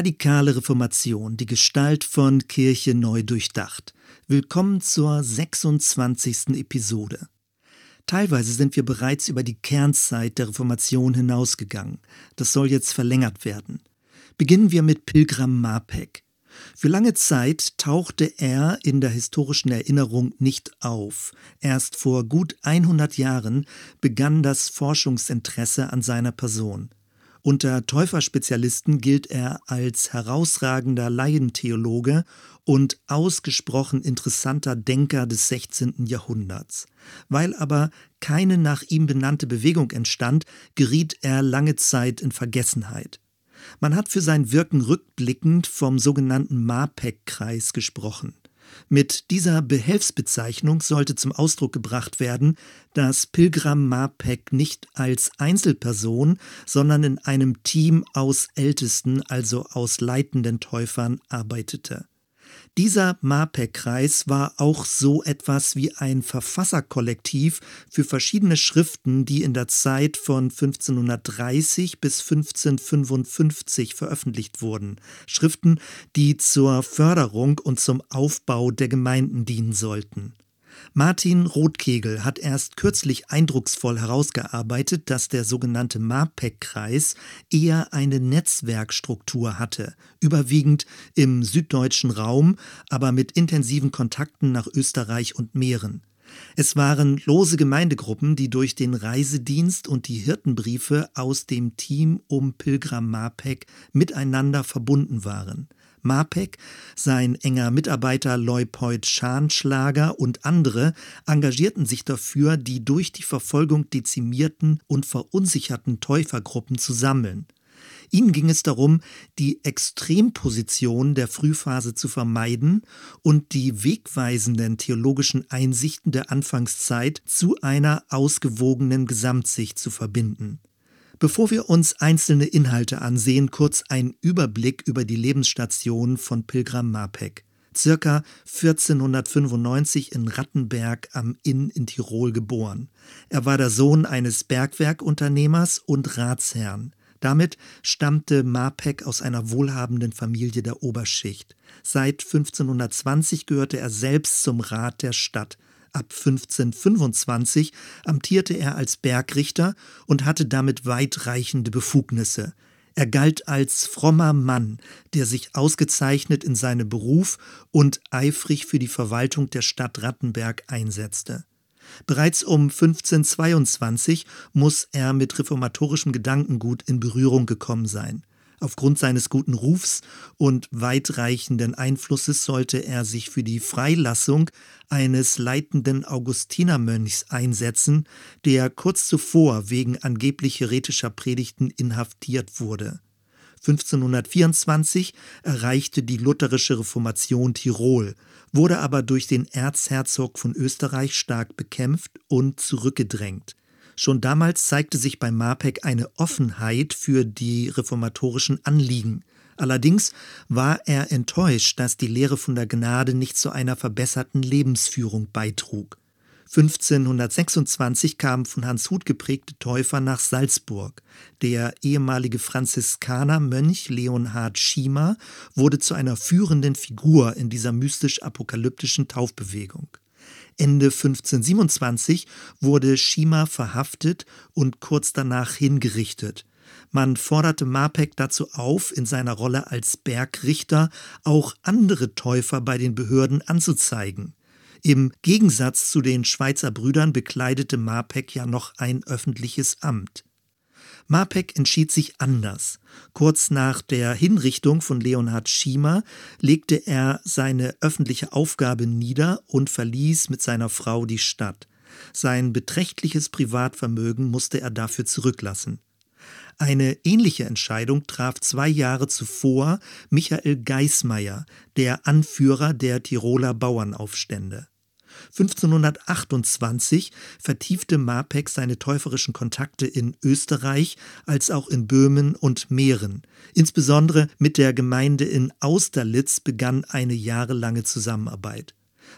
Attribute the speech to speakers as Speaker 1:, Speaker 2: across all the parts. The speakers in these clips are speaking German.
Speaker 1: Radikale Reformation, die Gestalt von Kirche neu durchdacht. Willkommen zur 26. Episode. Teilweise sind wir bereits über die Kernzeit der Reformation hinausgegangen. Das soll jetzt verlängert werden. Beginnen wir mit Pilgram Mapek. Für lange Zeit tauchte er in der historischen Erinnerung nicht auf. Erst vor gut 100 Jahren begann das Forschungsinteresse an seiner Person. Unter Täuferspezialisten gilt er als herausragender Laientheologe und ausgesprochen interessanter Denker des 16. Jahrhunderts. Weil aber keine nach ihm benannte Bewegung entstand, geriet er lange Zeit in Vergessenheit. Man hat für sein Wirken rückblickend vom sogenannten MAPEC-Kreis gesprochen. Mit dieser Behelfsbezeichnung sollte zum Ausdruck gebracht werden, dass Pilgram Mapek nicht als Einzelperson, sondern in einem Team aus Ältesten, also aus leitenden Täufern, arbeitete. Dieser MAPEC-Kreis war auch so etwas wie ein Verfasserkollektiv für verschiedene Schriften, die in der Zeit von 1530 bis 1555 veröffentlicht wurden. Schriften, die zur Förderung und zum Aufbau der Gemeinden dienen sollten. Martin Rothkegel hat erst kürzlich eindrucksvoll herausgearbeitet, dass der sogenannte MAPEC-Kreis eher eine Netzwerkstruktur hatte, überwiegend im süddeutschen Raum, aber mit intensiven Kontakten nach Österreich und Mähren. Es waren lose Gemeindegruppen, die durch den Reisedienst und die Hirtenbriefe aus dem Team um Pilgram Mapek miteinander verbunden waren. Mapek, sein enger Mitarbeiter Leupold Schanschlager und andere engagierten sich dafür, die durch die Verfolgung dezimierten und verunsicherten Täufergruppen zu sammeln. Ihnen ging es darum, die Extremposition der Frühphase zu vermeiden und die wegweisenden theologischen Einsichten der Anfangszeit zu einer ausgewogenen Gesamtsicht zu verbinden. Bevor wir uns einzelne Inhalte ansehen, kurz ein Überblick über die Lebensstation von Pilgram Mapek. Circa 1495 in Rattenberg am Inn in Tirol geboren. Er war der Sohn eines Bergwerkunternehmers und Ratsherrn. Damit stammte Mapek aus einer wohlhabenden Familie der Oberschicht. Seit 1520 gehörte er selbst zum Rat der Stadt. Ab 1525 amtierte er als Bergrichter und hatte damit weitreichende Befugnisse. Er galt als frommer Mann, der sich ausgezeichnet in seinem Beruf und eifrig für die Verwaltung der Stadt Rattenberg einsetzte. Bereits um 1522 muss er mit reformatorischem Gedankengut in Berührung gekommen sein. Aufgrund seines guten Rufs und weitreichenden Einflusses sollte er sich für die Freilassung eines leitenden Augustinermönchs einsetzen, der kurz zuvor wegen angeblich heretischer Predigten inhaftiert wurde. 1524 erreichte die lutherische Reformation Tirol, wurde aber durch den Erzherzog von Österreich stark bekämpft und zurückgedrängt. Schon damals zeigte sich bei Mapek eine Offenheit für die reformatorischen Anliegen. Allerdings war er enttäuscht, dass die Lehre von der Gnade nicht zu einer verbesserten Lebensführung beitrug. 1526 kamen von Hans Huth geprägte Täufer nach Salzburg. Der ehemalige Franziskanermönch Leonhard Schiemer wurde zu einer führenden Figur in dieser mystisch-apokalyptischen Taufbewegung. Ende 1527 wurde Schima verhaftet und kurz danach hingerichtet. Man forderte Mapek dazu auf, in seiner Rolle als Bergrichter auch andere Täufer bei den Behörden anzuzeigen. Im Gegensatz zu den Schweizer Brüdern bekleidete Mapek ja noch ein öffentliches Amt. Mapek entschied sich anders. Kurz nach der Hinrichtung von Leonhard Schiemer legte er seine öffentliche Aufgabe nieder und verließ mit seiner Frau die Stadt. Sein beträchtliches Privatvermögen musste er dafür zurücklassen. Eine ähnliche Entscheidung traf zwei Jahre zuvor Michael Geismeier, der Anführer der Tiroler Bauernaufstände. 1528 vertiefte Mapek seine täuferischen Kontakte in Österreich als auch in Böhmen und Mähren. Insbesondere mit der Gemeinde in Austerlitz begann eine jahrelange Zusammenarbeit.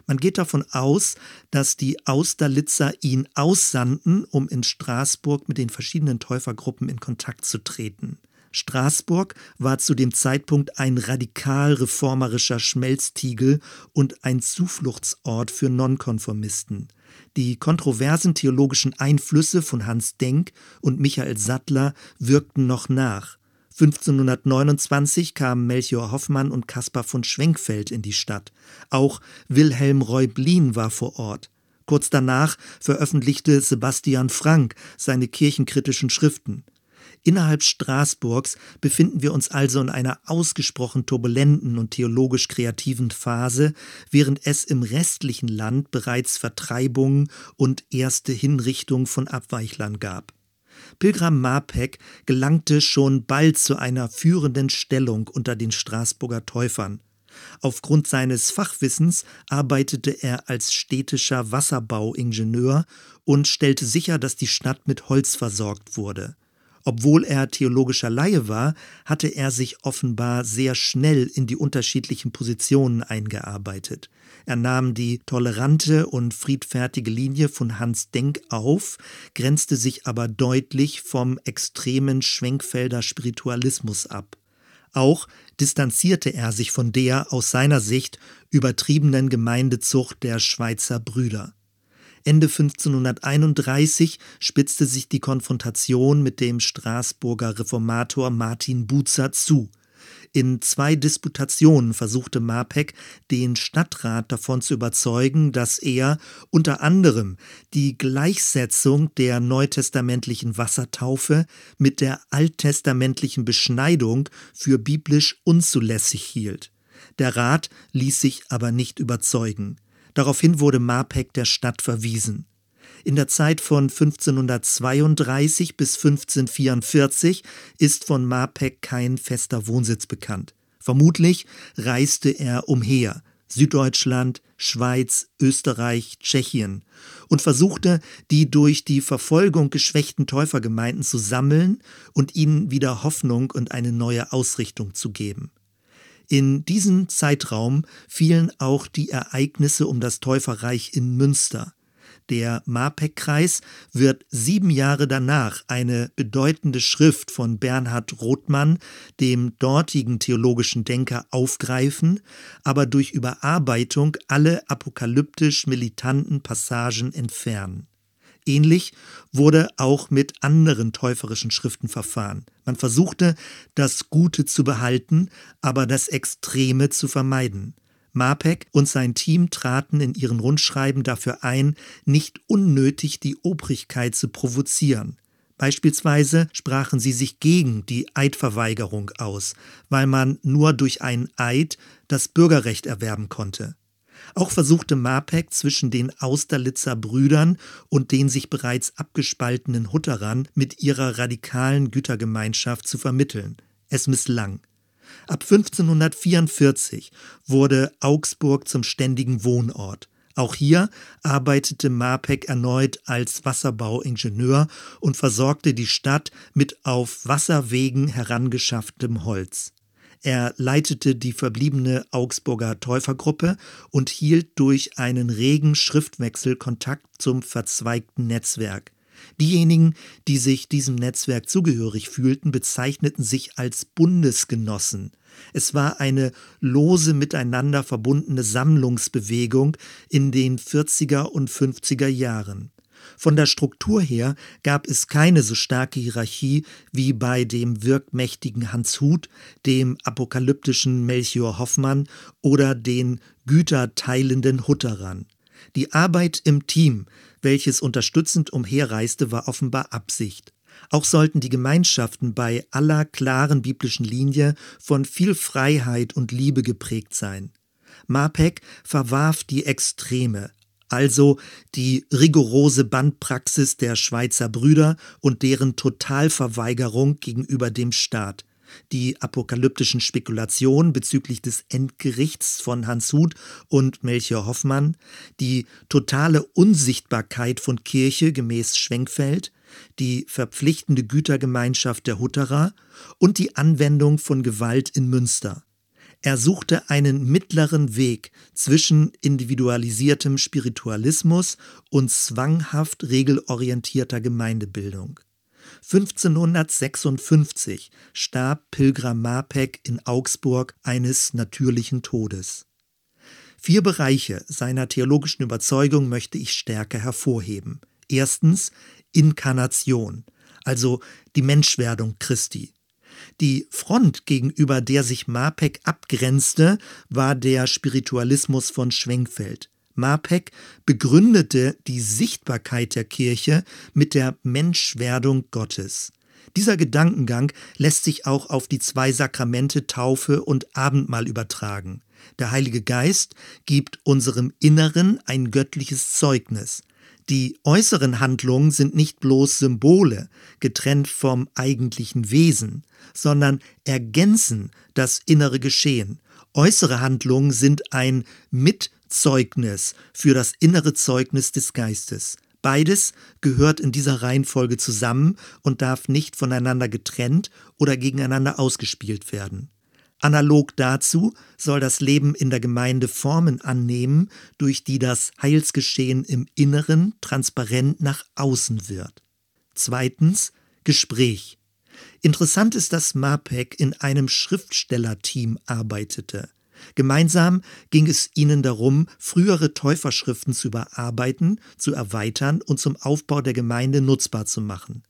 Speaker 1: Man geht davon aus, dass die Austerlitzer ihn aussandten, um in Straßburg mit den verschiedenen Täufergruppen in Kontakt zu treten. Straßburg war zu dem Zeitpunkt ein radikal reformerischer Schmelztiegel und ein Zufluchtsort für Nonkonformisten. Die kontroversen theologischen Einflüsse von Hans Denk und Michael Sattler wirkten noch nach. 1529 kamen Melchior Hoffmann und Caspar von Schwenkfeld in die Stadt. Auch Wilhelm Reublin war vor Ort. Kurz danach veröffentlichte Sebastian Frank seine kirchenkritischen Schriften. Innerhalb Straßburgs befinden wir uns also in einer ausgesprochen turbulenten und theologisch kreativen Phase, während es im restlichen Land bereits Vertreibungen und erste Hinrichtungen von Abweichlern gab. Pilgram Marpeck gelangte schon bald zu einer führenden Stellung unter den Straßburger Täufern. Aufgrund seines Fachwissens arbeitete er als städtischer Wasserbauingenieur und stellte sicher, dass die Stadt mit Holz versorgt wurde. Obwohl er theologischer Laie war, hatte er sich offenbar sehr schnell in die unterschiedlichen Positionen eingearbeitet. Er nahm die tolerante und friedfertige Linie von Hans Denk auf, grenzte sich aber deutlich vom extremen Schwenkfelder Spiritualismus ab. Auch distanzierte er sich von der aus seiner Sicht übertriebenen Gemeindezucht der Schweizer Brüder. Ende 1531 spitzte sich die Konfrontation mit dem Straßburger Reformator Martin Buzer zu. In zwei Disputationen versuchte Marpeck, den Stadtrat davon zu überzeugen, dass er unter anderem die Gleichsetzung der neutestamentlichen Wassertaufe mit der alttestamentlichen Beschneidung für biblisch unzulässig hielt. Der Rat ließ sich aber nicht überzeugen. Daraufhin wurde Marpeck der Stadt verwiesen. In der Zeit von 1532 bis 1544 ist von Marpeck kein fester Wohnsitz bekannt. Vermutlich reiste er umher, Süddeutschland, Schweiz, Österreich, Tschechien und versuchte, die durch die Verfolgung geschwächten Täufergemeinden zu sammeln und ihnen wieder Hoffnung und eine neue Ausrichtung zu geben. In diesen Zeitraum fielen auch die Ereignisse um das Täuferreich in Münster. Der Marpeck-Kreis wird sieben Jahre danach eine bedeutende Schrift von Bernhard Rothmann, dem dortigen theologischen Denker, aufgreifen, aber durch Überarbeitung alle apokalyptisch militanten Passagen entfernen. Ähnlich wurde auch mit anderen täuferischen Schriften verfahren. Man versuchte, das Gute zu behalten, aber das Extreme zu vermeiden. Marpeck und sein Team traten in ihren Rundschreiben dafür ein, nicht unnötig die Obrigkeit zu provozieren. Beispielsweise sprachen sie sich gegen die Eidverweigerung aus, weil man nur durch einen Eid das Bürgerrecht erwerben konnte. Auch versuchte Marpeck zwischen den Austerlitzer Brüdern und den sich bereits abgespaltenen Hutterern mit ihrer radikalen Gütergemeinschaft zu vermitteln. Es misslang. Ab 1544 wurde Augsburg zum ständigen Wohnort. Auch hier arbeitete Marpeck erneut als Wasserbauingenieur und versorgte die Stadt mit auf Wasserwegen herangeschafftem Holz. Er leitete die verbliebene Augsburger Täufergruppe und hielt durch einen regen Schriftwechsel Kontakt zum verzweigten Netzwerk. Diejenigen, die sich diesem Netzwerk zugehörig fühlten, bezeichneten sich als Bundesgenossen. Es war eine lose miteinander verbundene Sammlungsbewegung in den 40er und 50er Jahren. Von der Struktur her gab es keine so starke Hierarchie wie bei dem wirkmächtigen Hans Huth, dem apokalyptischen Melchior Hoffmann oder den güterteilenden Hutterern. Die Arbeit im Team, welches unterstützend umherreiste, war offenbar Absicht. Auch sollten die Gemeinschaften bei aller klaren biblischen Linie von viel Freiheit und Liebe geprägt sein. Marpeck verwarf die Extreme, also die rigorose Bandpraxis der Schweizer Brüder und deren Totalverweigerung gegenüber dem Staat, die apokalyptischen Spekulationen bezüglich des Endgerichts von Hans Huth und Melchior Hoffmann, die totale Unsichtbarkeit von Kirche gemäß Schwenkfeld, die verpflichtende Gütergemeinschaft der Hutterer und die Anwendung von Gewalt in Münster. Er suchte einen mittleren Weg zwischen individualisiertem Spiritualismus und zwanghaft regelorientierter Gemeindebildung. 1556 starb Pilgram Marpeck in Augsburg eines natürlichen Todes. Vier Bereiche seiner theologischen Überzeugung möchte ich stärker hervorheben. Erstens Inkarnation, also die Menschwerdung Christi. Die Front, gegenüber der sich Marpeck abgrenzte, war der Spiritualismus von Schwenkfeld. Marpeck begründete die Sichtbarkeit der Kirche mit der Menschwerdung Gottes. Dieser Gedankengang lässt sich auch auf die zwei Sakramente Taufe und Abendmahl übertragen. Der Heilige Geist gibt unserem Inneren ein göttliches Zeugnis. Die äußeren Handlungen sind nicht bloß Symbole, getrennt vom eigentlichen Wesen, sondern ergänzen das innere Geschehen. Äußere Handlungen sind ein Mitzeugnis für das innere Zeugnis des Geistes. Beides gehört in dieser Reihenfolge zusammen und darf nicht voneinander getrennt oder gegeneinander ausgespielt werden. Analog dazu soll das Leben in der Gemeinde Formen annehmen, durch die das Heilsgeschehen im Inneren transparent nach außen wird. Zweitens Gespräch. Interessant ist, dass Mapek in einem Schriftstellerteam arbeitete. Gemeinsam ging es ihnen darum, frühere Täuferschriften zu überarbeiten, zu erweitern und zum Aufbau der Gemeinde nutzbar zu machen.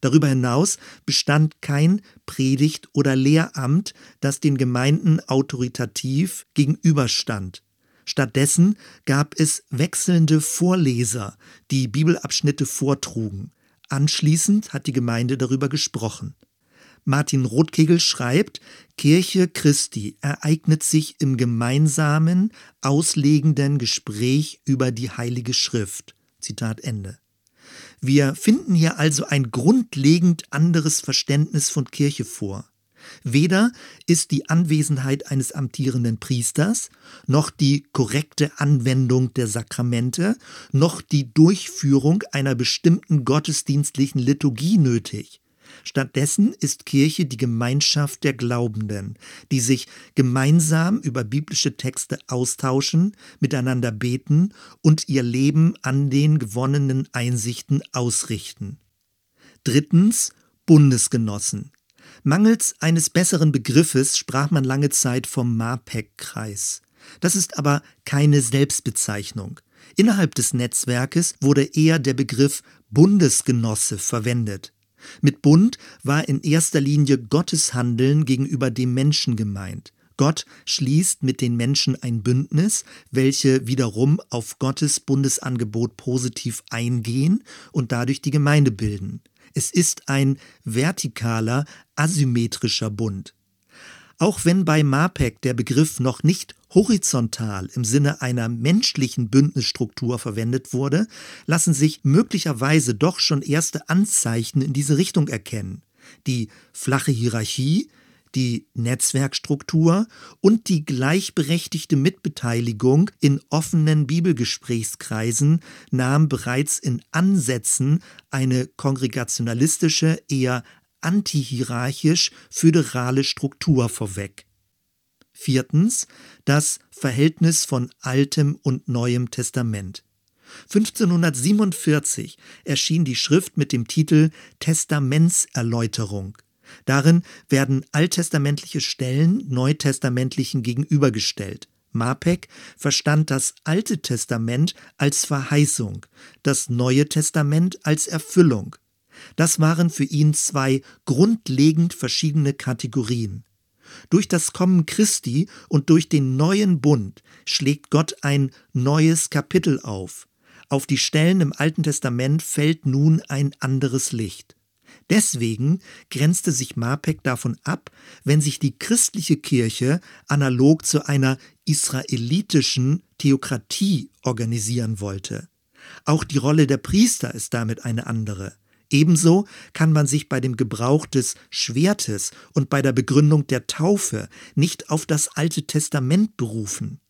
Speaker 1: Darüber hinaus bestand kein Predigt- oder Lehramt, das den Gemeinden autoritativ gegenüberstand. Stattdessen gab es wechselnde Vorleser, die Bibelabschnitte vortrugen. Anschließend hat die Gemeinde darüber gesprochen. Martin Rothkegel schreibt, Kirche Christi ereignet sich im gemeinsamen, auslegenden Gespräch über die Heilige Schrift. Zitat Ende. Wir finden hier also ein grundlegend anderes Verständnis von Kirche vor. Weder ist die Anwesenheit eines amtierenden Priesters, noch die korrekte Anwendung der Sakramente, noch die Durchführung einer bestimmten gottesdienstlichen Liturgie nötig. Stattdessen ist Kirche die Gemeinschaft der Glaubenden, die sich gemeinsam über biblische Texte austauschen, miteinander beten und ihr Leben an den gewonnenen Einsichten ausrichten. Drittens Bundesgenossen. Mangels eines besseren Begriffes sprach man lange Zeit vom MAPEC-Kreis. Das ist aber keine Selbstbezeichnung. Innerhalb des Netzwerkes wurde eher der Begriff Bundesgenosse verwendet. Mit Bund war in erster Linie Gottes Handeln gegenüber dem Menschen gemeint. Gott schließt mit den Menschen ein Bündnis, welche wiederum auf Gottes Bundesangebot positiv eingehen und dadurch die Gemeinde bilden. Es ist ein vertikaler, asymmetrischer Bund. Auch wenn bei MAPEC der Begriff noch nicht horizontal im Sinne einer menschlichen Bündnisstruktur verwendet wurde, lassen sich möglicherweise doch schon erste Anzeichen in diese Richtung erkennen. Die flache Hierarchie, die Netzwerkstruktur und die gleichberechtigte Mitbeteiligung in offenen Bibelgesprächskreisen nahm bereits in Ansätzen eine kongregationalistische, eher antihierarchisch-föderale Struktur vorweg. Viertens das Verhältnis von Altem und Neuem Testament. 1547 erschien die Schrift mit dem Titel Testamentserläuterung. Darin werden alttestamentliche Stellen neutestamentlichen gegenübergestellt. Mapek verstand das Alte Testament als Verheißung, das Neue Testament als Erfüllung. Das waren für ihn zwei grundlegend verschiedene Kategorien. Durch das Kommen Christi und durch den neuen Bund schlägt Gott ein neues Kapitel auf. Auf die Stellen im Alten Testament fällt nun ein anderes Licht. Deswegen grenzte sich Mapek davon ab, wenn sich die christliche Kirche analog zu einer israelitischen Theokratie organisieren wollte. Auch die Rolle der Priester ist damit eine andere. Ebenso kann man sich bei dem Gebrauch des Schwertes und bei der Begründung der Taufe nicht auf das Alte Testament berufen.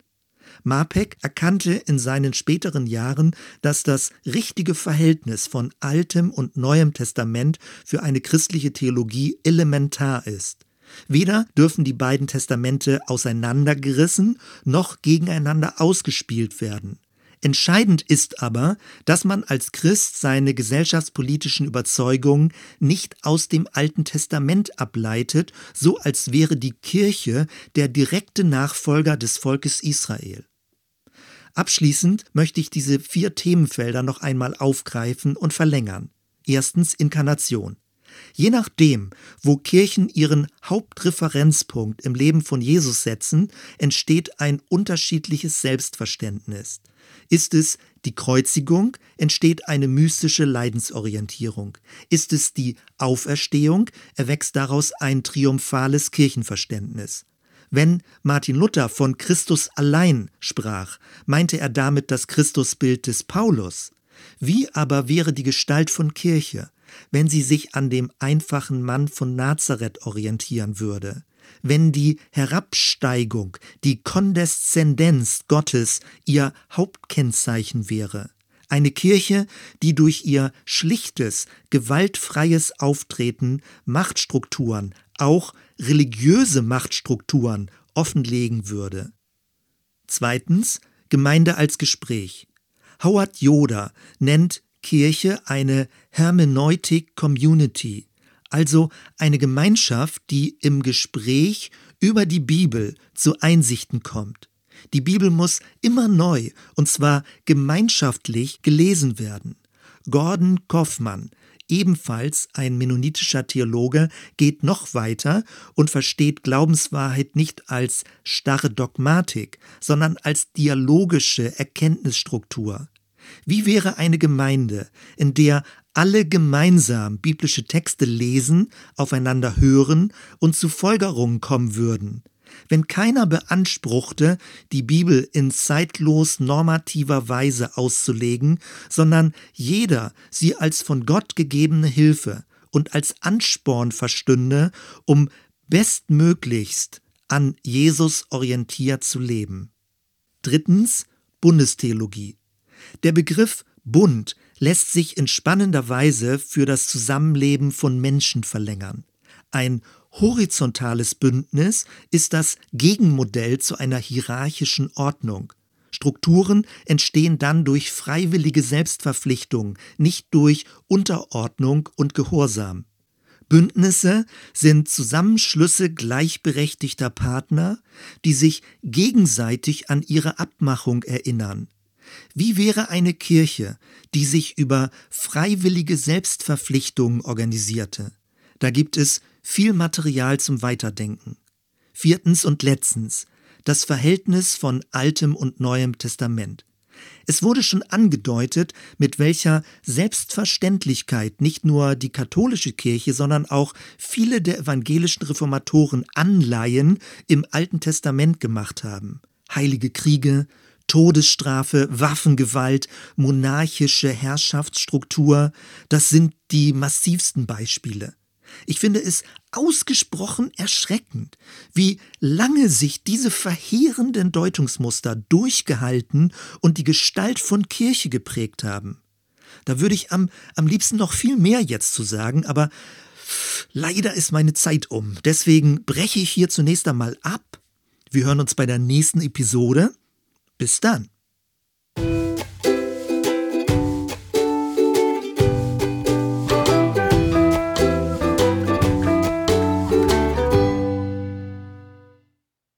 Speaker 1: Mapek erkannte in seinen späteren Jahren, dass das richtige Verhältnis von Altem und Neuem Testament für eine christliche Theologie elementar ist. Weder dürfen die beiden Testamente auseinandergerissen noch gegeneinander ausgespielt werden. Entscheidend ist aber, dass man als Christ seine gesellschaftspolitischen Überzeugungen nicht aus dem Alten Testament ableitet, so als wäre die Kirche der direkte Nachfolger des Volkes Israel. Abschließend möchte ich diese vier Themenfelder noch einmal aufgreifen und verlängern. Erstens Inkarnation. Je nachdem, wo Kirchen ihren Hauptreferenzpunkt im Leben von Jesus setzen, entsteht ein unterschiedliches Selbstverständnis. Ist es die Kreuzigung, entsteht eine mystische Leidensorientierung. Ist es die Auferstehung, erwächst daraus ein triumphales Kirchenverständnis. Wenn Martin Luther von Christus allein sprach, meinte er damit das Christusbild des Paulus. Wie aber wäre die Gestalt von Kirche, wenn sie sich an dem einfachen Mann von Nazareth orientieren würde? Wenn die Herabsteigung, die Kondeszendenz Gottes ihr Hauptkennzeichen wäre. Eine Kirche, die durch ihr schlichtes, gewaltfreies Auftreten Machtstrukturen, auch religiöse Machtstrukturen, offenlegen würde. Zweitens Gemeinde als Gespräch. Howard Yoder nennt Kirche eine Hermeneutic Community, also eine Gemeinschaft, die im Gespräch über die Bibel zu Einsichten kommt. Die Bibel muss immer neu, und zwar gemeinschaftlich gelesen werden. Gordon Kaufmann, ebenfalls ein mennonitischer Theologe, geht noch weiter und versteht Glaubenswahrheit nicht als starre Dogmatik, sondern als dialogische Erkenntnisstruktur. Wie wäre eine Gemeinde, in der alle gemeinsam biblische Texte lesen, aufeinander hören und zu Folgerungen kommen würden? Wenn keiner beanspruchte, die Bibel in zeitlos normativer Weise auszulegen, sondern jeder sie als von Gott gegebene Hilfe und als Ansporn verstünde, um bestmöglichst an Jesus orientiert zu leben. Drittens Bundestheologie. Der Begriff Bund lässt sich in spannender Weise für das Zusammenleben von Menschen verlängern. Ein horizontales Bündnis ist das Gegenmodell zu einer hierarchischen Ordnung. Strukturen entstehen dann durch freiwillige Selbstverpflichtung, nicht durch Unterordnung und Gehorsam. Bündnisse sind Zusammenschlüsse gleichberechtigter Partner, die sich gegenseitig an ihre Abmachung erinnern. Wie wäre eine Kirche, die sich über freiwillige Selbstverpflichtungen organisierte? Da gibt es viel Material zum Weiterdenken. Viertens und letztens das Verhältnis von Altem und Neuem Testament. Es wurde schon angedeutet, mit welcher Selbstverständlichkeit nicht nur die katholische Kirche, sondern auch viele der evangelischen Reformatoren Anleihen im Alten Testament gemacht haben. Heilige Kriege, Todesstrafe, Waffengewalt, monarchische Herrschaftsstruktur, das sind die massivsten Beispiele. Ich finde es ausgesprochen erschreckend, wie lange sich diese verheerenden Deutungsmuster durchgehalten und die Gestalt von Kirche geprägt haben. Da würde ich am, am liebsten noch viel mehr jetzt zu sagen, aber leider ist meine Zeit um. Deswegen breche ich hier zunächst einmal ab. Wir hören uns bei der nächsten Episode. Bis dann.